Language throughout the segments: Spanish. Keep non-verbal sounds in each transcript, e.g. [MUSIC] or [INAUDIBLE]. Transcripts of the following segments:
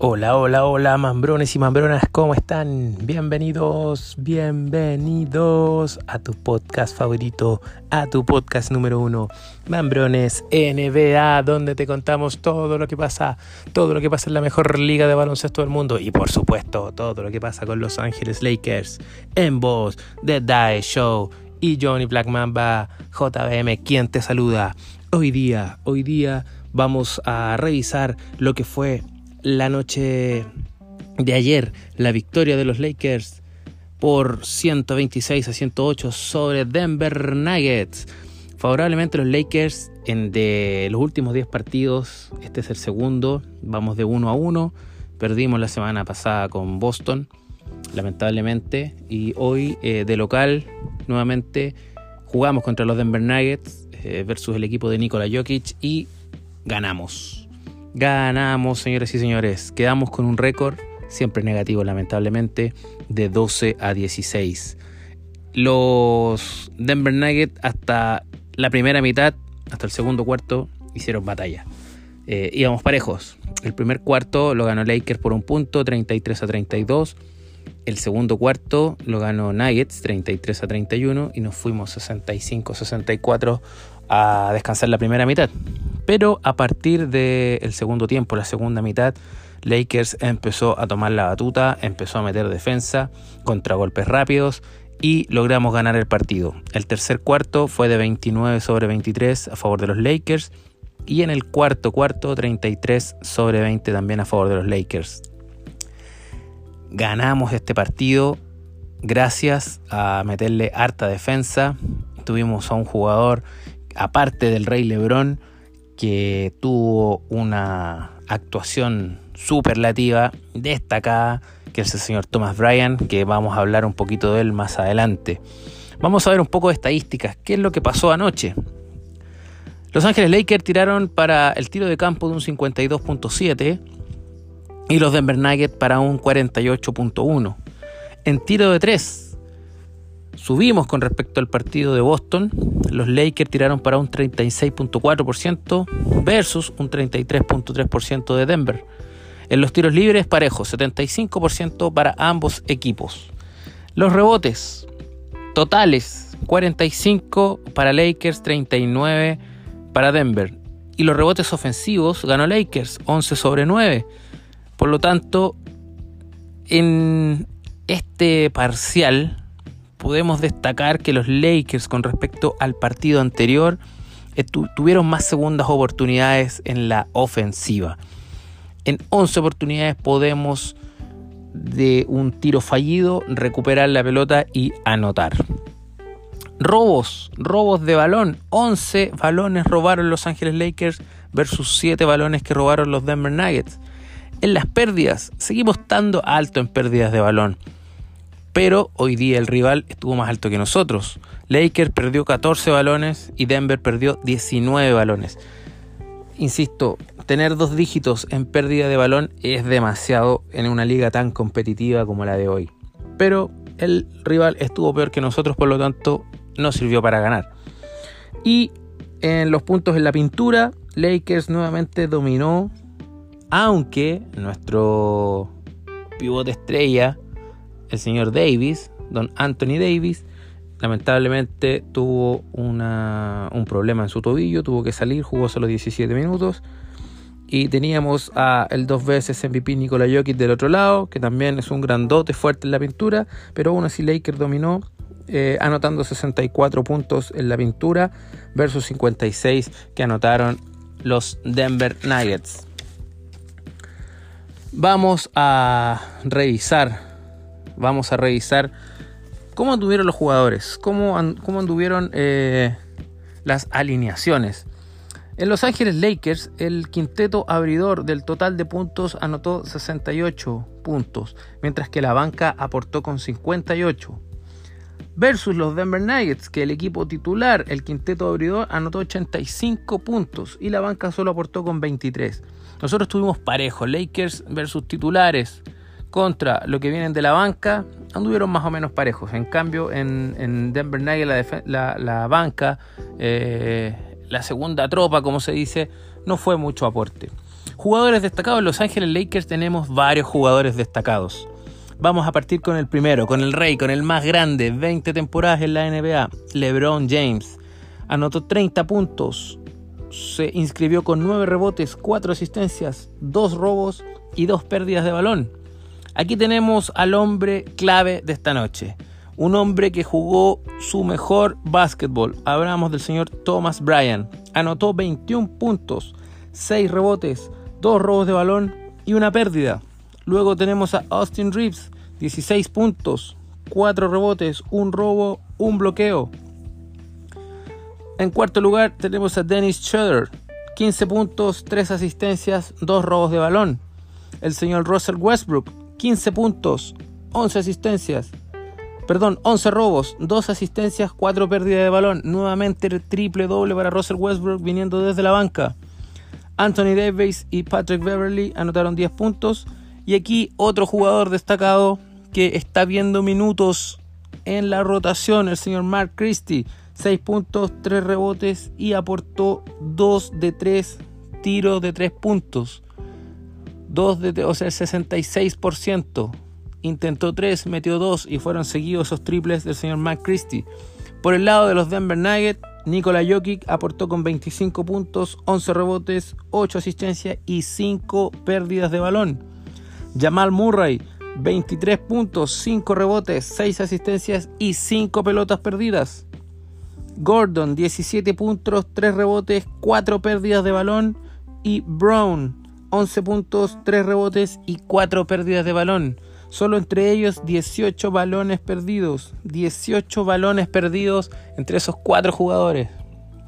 Hola, hola, hola, mambrones y mambronas, ¿cómo están? Bienvenidos, bienvenidos a tu podcast favorito, a tu podcast número uno, Mambrones NBA, donde te contamos todo lo que pasa, todo lo que pasa en la mejor liga de baloncesto del mundo y por supuesto todo lo que pasa con Los Ángeles Lakers, en voz de Die Show y Johnny Black Mamba, JBM, quien te saluda. Hoy día, hoy día vamos a revisar lo que fue la noche de ayer, la victoria de los Lakers por 126 a 108 sobre Denver Nuggets. Favorablemente los Lakers en de los últimos 10 partidos, este es el segundo, vamos de 1 a 1. Perdimos la semana pasada con Boston, lamentablemente, y hoy eh, de local nuevamente jugamos contra los Denver Nuggets eh, versus el equipo de Nikola Jokic y ganamos. Ganamos, señores y señores. Quedamos con un récord, siempre negativo lamentablemente, de 12 a 16. Los Denver Nuggets hasta la primera mitad, hasta el segundo cuarto, hicieron batalla. Eh, íbamos parejos. El primer cuarto lo ganó Lakers por un punto, 33 a 32. El segundo cuarto lo ganó Nuggets, 33 a 31. Y nos fuimos 65-64 a descansar la primera mitad. Pero a partir del segundo tiempo, la segunda mitad, Lakers empezó a tomar la batuta, empezó a meter defensa, contragolpes rápidos y logramos ganar el partido. El tercer cuarto fue de 29 sobre 23 a favor de los Lakers y en el cuarto cuarto 33 sobre 20 también a favor de los Lakers. Ganamos este partido gracias a meterle harta defensa. Tuvimos a un jugador, aparte del Rey Lebrón, que tuvo una actuación superlativa, destacada, que es el señor Thomas Bryan, que vamos a hablar un poquito de él más adelante. Vamos a ver un poco de estadísticas, qué es lo que pasó anoche. Los Ángeles Lakers tiraron para el tiro de campo de un 52.7 y los Denver Nuggets para un 48.1. En tiro de 3 Subimos con respecto al partido de Boston. Los Lakers tiraron para un 36.4% versus un 33.3% de Denver. En los tiros libres parejos, 75% para ambos equipos. Los rebotes totales, 45 para Lakers, 39 para Denver. Y los rebotes ofensivos ganó Lakers, 11 sobre 9. Por lo tanto, en este parcial podemos destacar que los Lakers con respecto al partido anterior tuvieron más segundas oportunidades en la ofensiva. En 11 oportunidades podemos de un tiro fallido recuperar la pelota y anotar. Robos, robos de balón. 11 balones robaron los Ángeles Lakers versus 7 balones que robaron los Denver Nuggets. En las pérdidas, seguimos estando alto en pérdidas de balón pero hoy día el rival estuvo más alto que nosotros. Lakers perdió 14 balones y Denver perdió 19 balones. Insisto, tener dos dígitos en pérdida de balón es demasiado en una liga tan competitiva como la de hoy. Pero el rival estuvo peor que nosotros, por lo tanto no sirvió para ganar. Y en los puntos en la pintura, Lakers nuevamente dominó, aunque nuestro pivote estrella el señor Davis, don Anthony Davis, lamentablemente tuvo un problema en su tobillo, tuvo que salir, jugó solo 17 minutos. Y teníamos a el dos veces MVP Nikola Jokic del otro lado, que también es un grandote fuerte en la pintura, pero aún así Lakers dominó, eh, anotando 64 puntos en la pintura versus 56 que anotaron los Denver Nuggets. Vamos a revisar vamos a revisar cómo anduvieron los jugadores, cómo, cómo anduvieron eh, las alineaciones. En Los Ángeles Lakers, el quinteto abridor del total de puntos anotó 68 puntos, mientras que la banca aportó con 58. Versus los Denver Nuggets, que el equipo titular, el quinteto abridor, anotó 85 puntos y la banca solo aportó con 23. Nosotros tuvimos parejos, Lakers versus titulares contra lo que vienen de la banca, anduvieron más o menos parejos. En cambio, en, Denver Nuggets la, banca, eh, la segunda tropa, como se dice, no fue mucho aporte. Jugadores destacados en Los Ángeles Lakers tenemos varios jugadores destacados. Vamos a partir con el primero, con el rey, con el más grande, 20 temporadas en la NBA, LeBron James. Anotó 30 puntos, se inscribió con 9 rebotes, 4 asistencias, 2 robos y 2 pérdidas de balón. Aquí tenemos al hombre clave de esta noche. Un hombre que jugó su mejor básquetbol. Hablamos del señor Thomas Bryan. Anotó 21 puntos, 6 rebotes, 2 robos de balón y una pérdida. Luego tenemos a Austin Reeves, 16 puntos, 4 rebotes, 1 robo, 1 bloqueo. En cuarto lugar tenemos a Dennis Schroeder, 15 puntos, 3 asistencias, 2 robos de balón. El señor Russell Westbrook, 15 puntos, 11 asistencias, perdón, 11 robos, 2 asistencias, 4 pérdidas de balón. Nuevamente triple doble para Russell Westbrook viniendo desde la banca. Anthony Davis y Patrick Beverly anotaron 10 puntos. Y aquí otro jugador destacado que está viendo minutos en la rotación, el señor Mark Christie. 6 puntos, 3 rebotes y aportó 2 de 3 tiros de 3 puntos. 2 de, o sea, el 66%. Intentó 3, metió 2 y fueron seguidos esos triples del señor Mark Christie. Por el lado de los Denver Nuggets, Nikola Jokic aportó con 25 puntos, 11 rebotes, 8 asistencias y 5 pérdidas de balón. Jamal Murray, 23 puntos, 5 rebotes, 6 asistencias y 5 pelotas perdidas. Gordon, 17 puntos, 3 rebotes, 4 pérdidas de balón. Y Brown, 11 puntos, 3 rebotes y 4 pérdidas de balón. Solo entre ellos 18 balones perdidos. 18 balones perdidos entre esos 4 jugadores.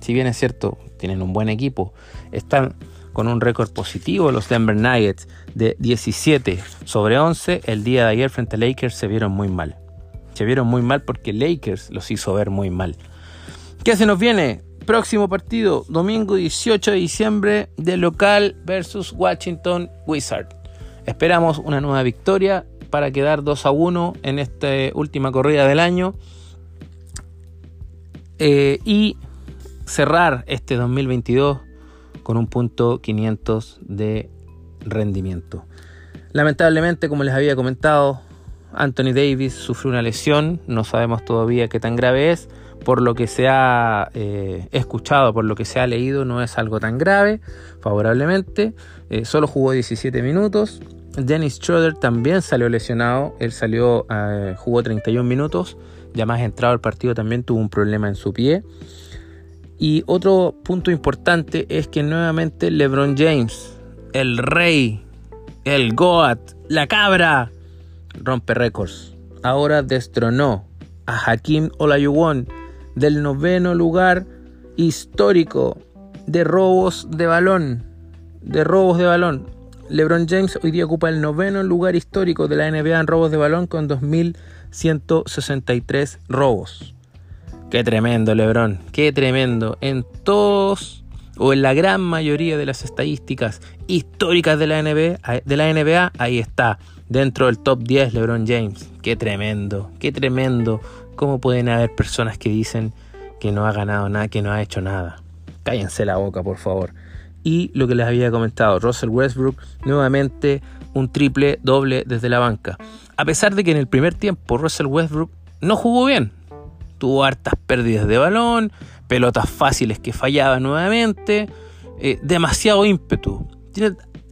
Si bien es cierto, tienen un buen equipo. Están con un récord positivo los Denver Nuggets de 17 sobre 11. El día de ayer frente a Lakers se vieron muy mal. Se vieron muy mal porque Lakers los hizo ver muy mal. ¿Qué se nos viene? Próximo partido, domingo 18 de diciembre, de local versus Washington Wizard. Esperamos una nueva victoria para quedar 2 a 1 en esta última corrida del año eh, y cerrar este 2022 con un punto 500 de rendimiento. Lamentablemente, como les había comentado, Anthony Davis sufrió una lesión, no sabemos todavía qué tan grave es por lo que se ha eh, escuchado, por lo que se ha leído, no es algo tan grave, favorablemente. Eh, solo jugó 17 minutos. Dennis Schroeder también salió lesionado, él salió, eh, jugó 31 minutos, ya más entrado al partido también tuvo un problema en su pie. Y otro punto importante es que nuevamente LeBron James, el rey, el Goat, la cabra, rompe récords. Ahora destronó a Hakim Olajuwon del noveno lugar histórico de robos de balón. De robos de balón. LeBron James hoy día ocupa el noveno lugar histórico de la NBA en robos de balón con 2.163 robos. Qué tremendo, LeBron. Qué tremendo. En todos o en la gran mayoría de las estadísticas históricas de la NBA, de la NBA ahí está. Dentro del top 10 LeBron James. Qué tremendo. Qué tremendo. ¿Cómo pueden haber personas que dicen que no ha ganado nada, que no ha hecho nada? Cállense la boca, por favor. Y lo que les había comentado, Russell Westbrook nuevamente un triple doble desde la banca. A pesar de que en el primer tiempo Russell Westbrook no jugó bien. Tuvo hartas pérdidas de balón, pelotas fáciles que fallaban nuevamente, eh, demasiado ímpetu.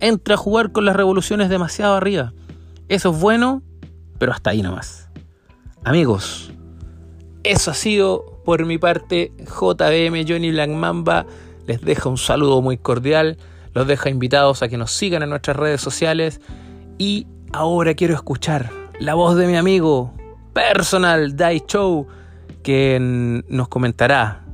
entra a jugar con las revoluciones demasiado arriba. Eso es bueno, pero hasta ahí nomás. Amigos, eso ha sido por mi parte JBM Johnny Black Mamba. Les dejo un saludo muy cordial. Los dejo invitados a que nos sigan en nuestras redes sociales. Y ahora quiero escuchar la voz de mi amigo personal Dai Show, que nos comentará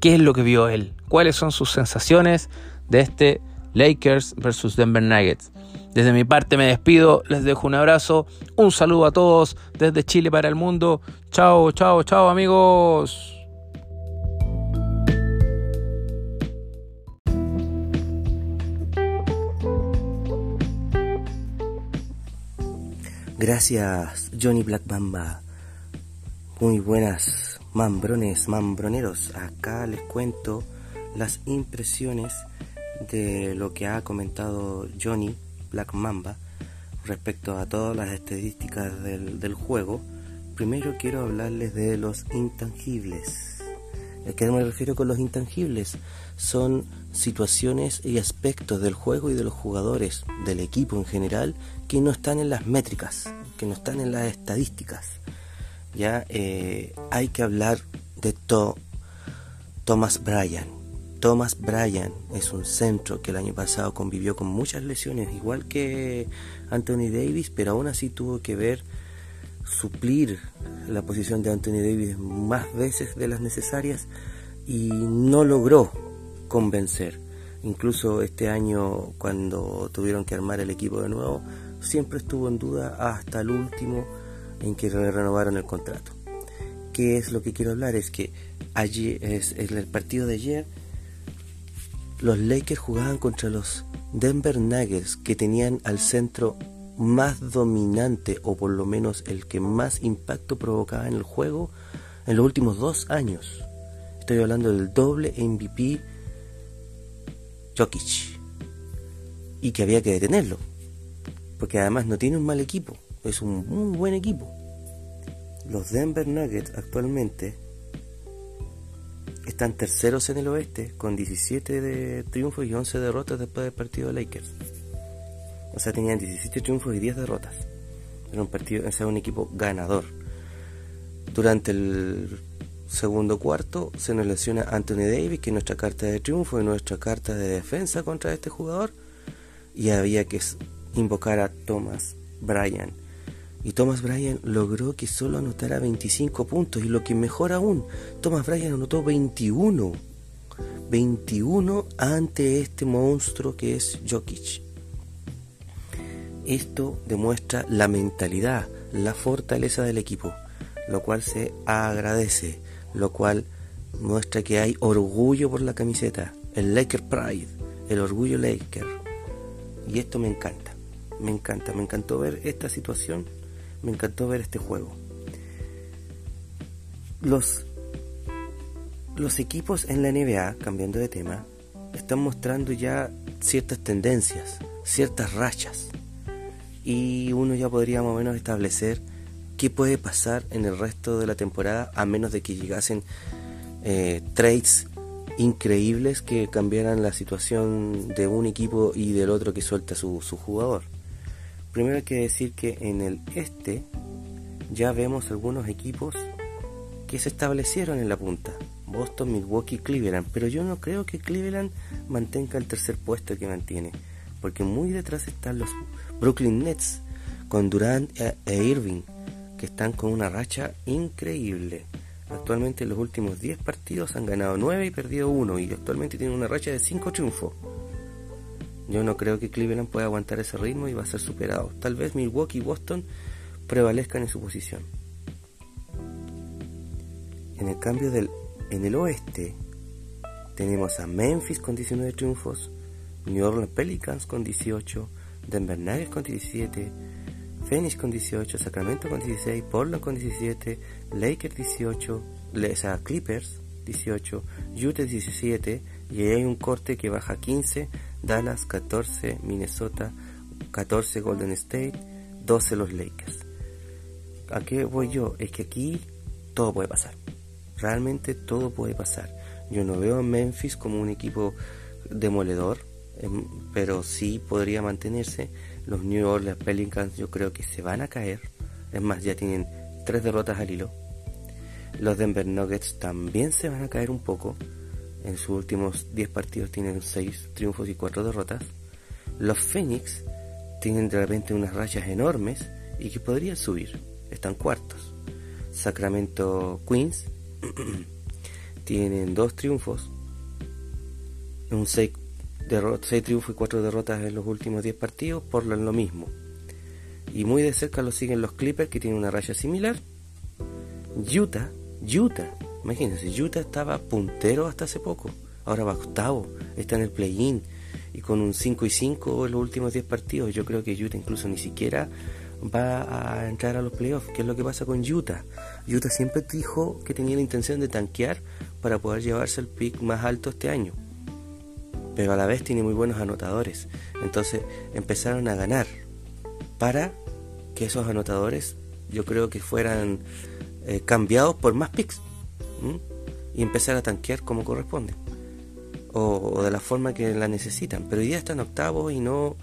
qué es lo que vio él, cuáles son sus sensaciones de este Lakers versus Denver Nuggets. Desde mi parte me despido, les dejo un abrazo, un saludo a todos desde Chile para el mundo. Chao, chao, chao amigos. Gracias Johnny Black Bamba. Muy buenas mambrones, mambroneros. Acá les cuento las impresiones de lo que ha comentado Johnny Black Mamba respecto a todas las estadísticas del, juego, primero quiero hablarles de los intangibles. ¿A qué me refiero con los intangibles? Son situaciones y aspectos del juego y de los jugadores, del equipo en general, que no están en las métricas, que no están en las estadísticas. Ya eh, hay que hablar de to Thomas Bryan. Thomas Bryan es un centro que el año pasado convivió con muchas lesiones, igual que Anthony Davis, pero aún así tuvo que ver suplir la posición de Anthony Davis más veces de las necesarias y no logró convencer. Incluso este año cuando tuvieron que armar el equipo de nuevo, siempre estuvo en duda hasta el último en que renovaron el contrato. ¿Qué es lo que quiero hablar? Es que allí es, en el partido de ayer los Lakers jugaban contra los Denver Nuggets que tenían al centro más dominante o por lo menos el que más impacto provocaba en el juego en los últimos dos años. Estoy hablando del doble MVP Jokic y que había que detenerlo porque además no tiene un mal equipo, es un muy buen equipo. Los Denver Nuggets actualmente están terceros en el oeste con 17 de triunfos y 11 derrotas después del partido de Lakers. O sea, tenían 17 triunfos y 10 derrotas. Era un partido, era un equipo ganador. Durante el segundo cuarto se nos lesiona Anthony Davis, que es nuestra carta de triunfo y nuestra carta de defensa contra este jugador. Y había que invocar a Thomas Bryan. Y Thomas Bryan logró que solo anotara 25 puntos. Y lo que mejor aún, Thomas Bryan anotó 21. 21 ante este monstruo que es Jokic. Esto demuestra la mentalidad, la fortaleza del equipo, lo cual se agradece, lo cual muestra que hay orgullo por la camiseta, el Laker Pride, el orgullo Laker. Y esto me encanta me encanta, me encantó ver esta situación, me encantó ver este juego. Los, los equipos en la NBA, cambiando de tema, están mostrando ya ciertas tendencias, ciertas rachas. Y uno ya podría más o menos establecer qué puede pasar en el resto de la temporada a menos de que llegasen eh, trades increíbles que cambiaran la situación de un equipo y del otro que suelta su, su jugador. Primero hay que decir que en el este ya vemos algunos equipos que se establecieron en la punta. Boston, Milwaukee, Cleveland. Pero yo no creo que Cleveland mantenga el tercer puesto que mantiene. Porque muy detrás están los Brooklyn Nets con Durant e, e Irving. Que están con una racha increíble. Actualmente en los últimos 10 partidos han ganado 9 y perdido 1. Y actualmente tienen una racha de 5 triunfos. Yo no creo que Cleveland pueda aguantar ese ritmo y va a ser superado. Tal vez Milwaukee y Boston prevalezcan en su posición. En el cambio del, en el oeste tenemos a Memphis con 19 triunfos, New Orleans Pelicans con 18, Denver Nuggets con 17, Phoenix con 18, Sacramento con 16, Portland con 17, Lakers 18, o Clippers 18, Utah 17 y hay un corte que baja 15 Dallas 14, Minnesota 14, Golden State 12 los Lakers. ¿A qué voy yo? Es que aquí todo puede pasar. Realmente todo puede pasar. Yo no veo a Memphis como un equipo demoledor, em, pero sí podría mantenerse. Los New Orleans Pelicans yo creo que se van a caer. Es más, ya tienen tres derrotas al hilo. Los Denver Nuggets también se van a caer un poco en sus últimos 10 partidos tienen 6 triunfos y 4 derrotas. Los Phoenix tienen de repente unas rachas enormes y que podrían subir. Están cuartos. Sacramento Queens [CLEARS THROAT] tienen 2 triunfos, un 6, triunfos y 4 derrotas en los últimos 10 partidos, por lo mismo. Y muy de cerca lo siguen los Clippers que tienen una raya similar. Utah, Utah Imagínense, Utah estaba puntero hasta hace poco, ahora va octavo, está en el play-in y con un 5 y 5 en los últimos 10 partidos. Yo creo que Utah incluso ni siquiera va a entrar a los playoffs. ¿Qué es lo que pasa con Utah? Utah siempre dijo que tenía la intención de tanquear para poder llevarse el pick más alto este año. pero a la vez tiene muy buenos anotadores. Entonces empezaron a ganar para que esos anotadores yo creo que fueran eh, cambiados por más picks y empezar a tanquear como corresponde o, de la forma que la necesitan. Pero hoy día están octavos y no,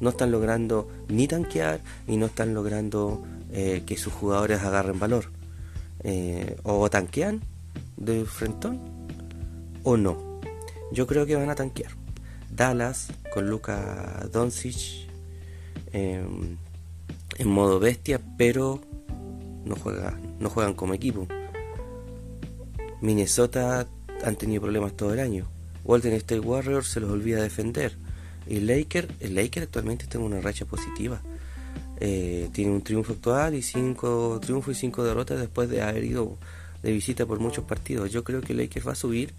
no están logrando ni tanquear y no están logrando eh, que sus jugadores agarren valor. Eh, o tanquean de frentón o no. Yo creo que van a tanquear. Dallas con Luka Doncic em, en modo bestia, pero no, juega, no juegan como equipo. Minnesota han tenido problemas todo el año. Golden State Warriors se los olvida defender. Y Laker, el Laker actualmente está en una racha positiva. Eh, tiene un triunfo actual y cinco triunfos y cinco derrotas después de haber ido de visita por muchos partidos. Yo creo que Lakers va a subir.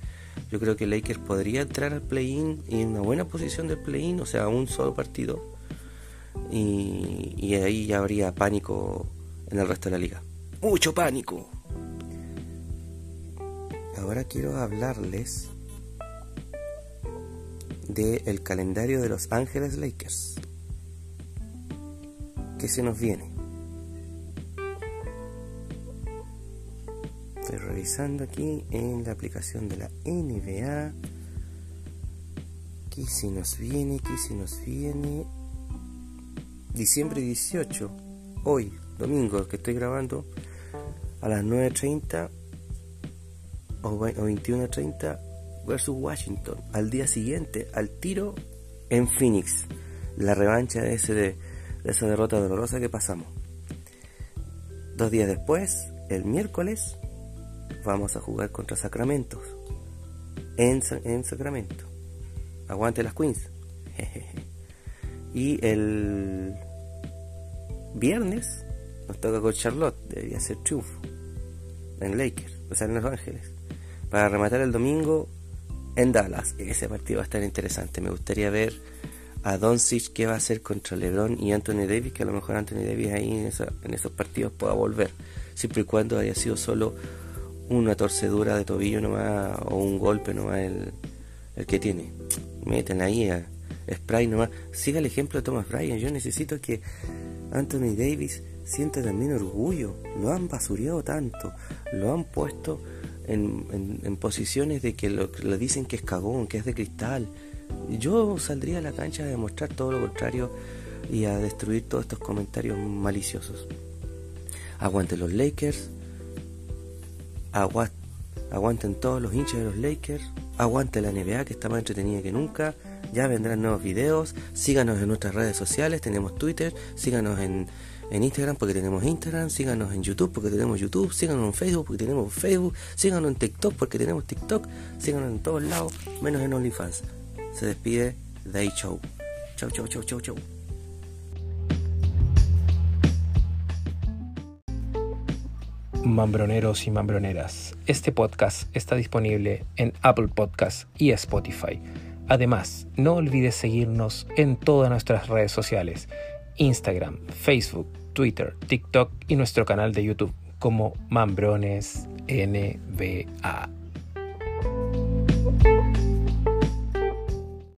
Yo creo que Lakers podría entrar al play-in y en una buena posición del play-in, o sea, un solo partido. Y, y ahí ya habría pánico en el resto de la liga. Mucho pánico. Ahora quiero hablarles del el calendario de Los Ángeles Lakers. ¿Qué se nos viene? Estoy revisando aquí en la aplicación de la NBA. ¿Qué se nos viene? ¿Qué se nos viene? Diciembre 18, hoy, domingo, que estoy grabando, a las 9.30 o 21.30 versus Washington. Al día siguiente, al tiro en Phoenix. La revancha de, ese de, esa derrota dolorosa que pasamos. Dos días después, el miércoles, vamos a jugar contra Sacramento. En, en Sacramento. Aguante las Queens. [LAUGHS] y el viernes nos toca con Charlotte. Debería ser triunfo. En Lakers, o sea, en Los Ángeles. Para rematar el domingo, en Dallas. Ese partido va a estar interesante. Me gustaría ver a Doncic qué va a hacer contra LeBron y Anthony Davis, que a lo mejor Anthony Davis ahí en, esos partidos pueda volver, siempre y cuando haya sido solo una torcedura de tobillo nomás o un golpe nomás el, el que tiene. Meten ahí a Spray nomás. Siga el ejemplo de Thomas Bryan. Yo necesito que Anthony Davis sienta también orgullo. Lo han basureado tanto, lo han puesto en, posiciones de que lo, dicen que es cagón, que es de cristal. Yo saldría a la cancha a demostrar todo lo contrario y a destruir todos estos comentarios maliciosos. Aguante los Lakers, aguanten todos los hinchas de los Lakers, aguante la NBA que está más entretenida que nunca. Ya vendrán nuevos videos, síganos en nuestras redes sociales, tenemos Twitter, síganos en, en Instagram porque tenemos Instagram, síganos en YouTube porque tenemos YouTube, síganos en Facebook porque tenemos Facebook, síganos en TikTok porque tenemos TikTok, síganos en todos lados, menos en OnlyFans. Se despide Day Show. Chau, chau, chau, chau, chau. Mambroneros y mambroneras, este podcast está disponible en Apple Podcast y Spotify. Además, no olvides seguirnos en todas nuestras redes sociales, Instagram, Facebook, Twitter, TikTok y nuestro canal de YouTube como Mambrones NBA.